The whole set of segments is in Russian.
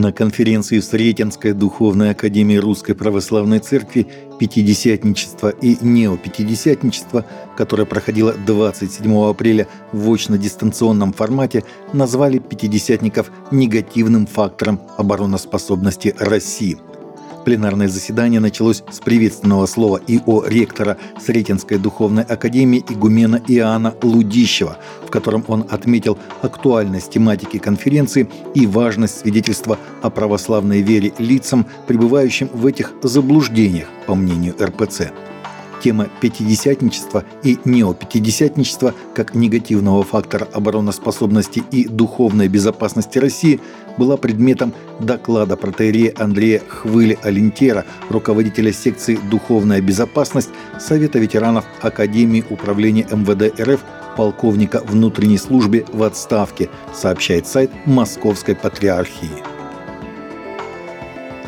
На конференции Сретенской Духовной Академии Русской Православной Церкви «Пятидесятничество и неопятидесятничество», которая проходила 27 апреля в очно-дистанционном формате, назвали пятидесятников негативным фактором обороноспособности России – Пленарное заседание началось с приветственного слова ИО ректора Сретенской духовной академии игумена Иоанна Лудищева, в котором он отметил актуальность тематики конференции и важность свидетельства о православной вере лицам, пребывающим в этих заблуждениях, по мнению РПЦ. Тема пятидесятничества и неопятидесятничества как негативного фактора обороноспособности и духовной безопасности России была предметом доклада протеерея Андрея Хвыли-Алентера, руководителя секции «Духовная безопасность» Совета ветеранов Академии управления МВД РФ полковника внутренней службы в отставке, сообщает сайт Московской Патриархии.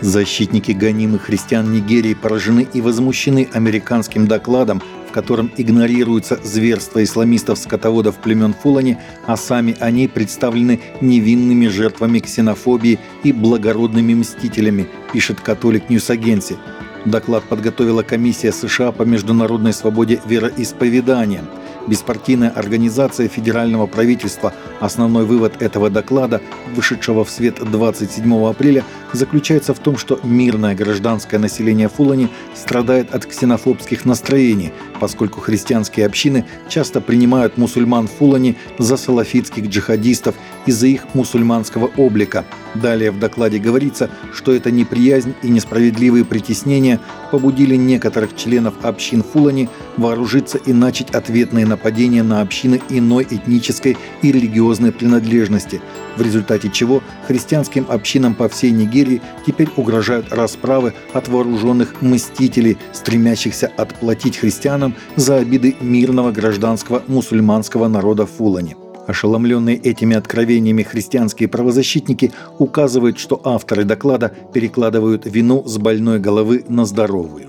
Защитники гонимых христиан Нигерии поражены и возмущены американским докладом, в котором игнорируются зверства исламистов-скотоводов племен Фулани, а сами они представлены невинными жертвами ксенофобии и благородными мстителями, пишет Catholic News Agency. Доклад подготовила комиссия США по международной свободе вероисповедания – беспартийная организация федерального правительства. Основной вывод этого доклада, вышедшего в свет 27 апреля, заключается в том, что мирное гражданское население Фулани страдает от ксенофобских настроений, поскольку христианские общины часто принимают мусульман Фулани за салафитских джихадистов из-за их мусульманского облика. Далее в докладе говорится, что эта неприязнь и несправедливые притеснения побудили некоторых членов общин Фулани вооружиться и начать ответные нападения на общины иной этнической и религиозной принадлежности, в результате чего христианским общинам по всей Нигерии теперь угрожают расправы от вооруженных мстителей, стремящихся отплатить христианам за обиды мирного гражданского мусульманского народа Фулани. Ошеломленные этими откровениями христианские правозащитники указывают, что авторы доклада перекладывают вину с больной головы на здоровую.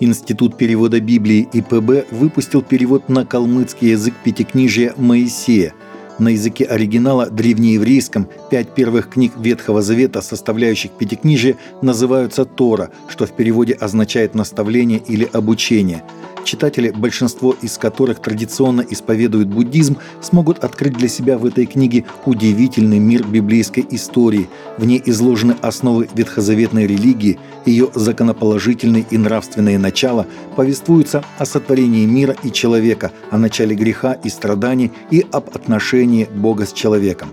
Институт перевода Библии ИПБ выпустил перевод на калмыцкий язык пятикнижия Моисея. На языке оригинала древнееврейском пять первых книг Ветхого Завета, составляющих пятикнижие, называются Тора, что в переводе означает наставление или обучение – Читатели, большинство из которых традиционно исповедуют буддизм, смогут открыть для себя в этой книге удивительный мир библейской истории. В ней изложены основы ветхозаветной религии, ее законоположительные и нравственные начала, повествуются о сотворении мира и человека, о начале греха и страданий и об отношении Бога с человеком.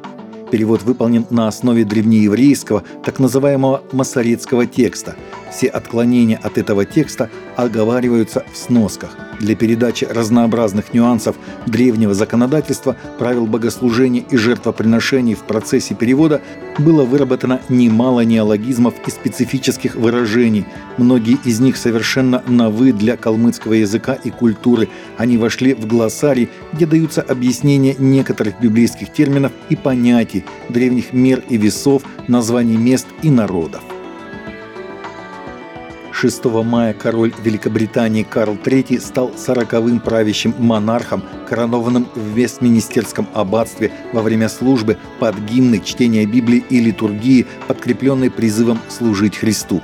Перевод выполнен на основе древнееврейского, так называемого масоретского текста. Все отклонения от этого текста оговариваются в сносках. Для передачи разнообразных нюансов древнего законодательства, правил богослужения и жертвоприношений в процессе перевода было выработано немало неологизмов и специфических выражений. Многие из них совершенно новы для калмыцкого языка и культуры. Они вошли в глоссарий, где даются объяснения некоторых библейских терминов и понятий, древних мер и весов, названий мест и народов. 6 мая король Великобритании Карл III стал сороковым правящим монархом, коронованным в Вестминистерском аббатстве во время службы под гимны чтения Библии и литургии, подкрепленной призывом служить Христу.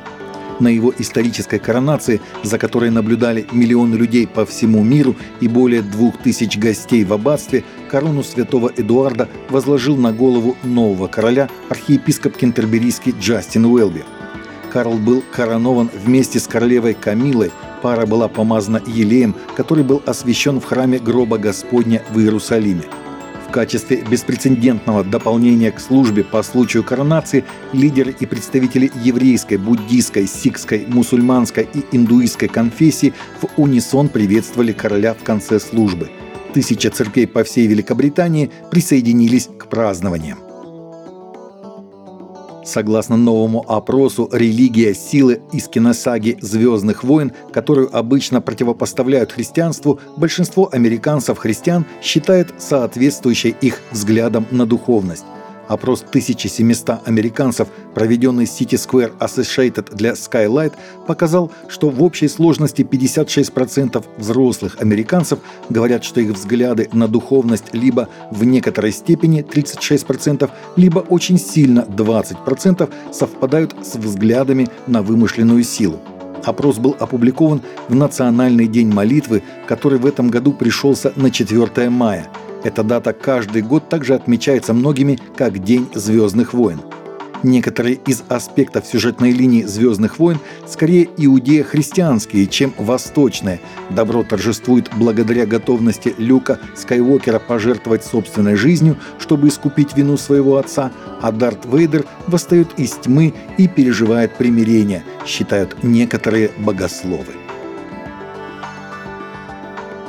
На его исторической коронации, за которой наблюдали миллионы людей по всему миру и более двух тысяч гостей в аббатстве, корону святого Эдуарда возложил на голову нового короля архиепископ кентерберийский Джастин Уэлби – Карл был коронован вместе с королевой Камилой. Пара была помазана елеем, который был освящен в храме гроба Господня в Иерусалиме. В качестве беспрецедентного дополнения к службе по случаю коронации лидеры и представители еврейской, буддийской, сикской, мусульманской и индуистской конфессии в унисон приветствовали короля в конце службы. Тысяча церквей по всей Великобритании присоединились к празднованиям. Согласно новому опросу, религия силы из киносаги «Звездных войн», которую обычно противопоставляют христианству, большинство американцев-христиан считает соответствующей их взглядом на духовность. Опрос 1700 американцев, проведенный City Square Associated для Skylight, показал, что в общей сложности 56% взрослых американцев говорят, что их взгляды на духовность либо в некоторой степени 36%, либо очень сильно 20% совпадают с взглядами на вымышленную силу. Опрос был опубликован в Национальный день молитвы, который в этом году пришелся на 4 мая – эта дата каждый год также отмечается многими как День Звездных войн. Некоторые из аспектов сюжетной линии «Звездных войн» скорее иудео-христианские, чем восточные. Добро торжествует благодаря готовности Люка Скайуокера пожертвовать собственной жизнью, чтобы искупить вину своего отца, а Дарт Вейдер восстает из тьмы и переживает примирение, считают некоторые богословы.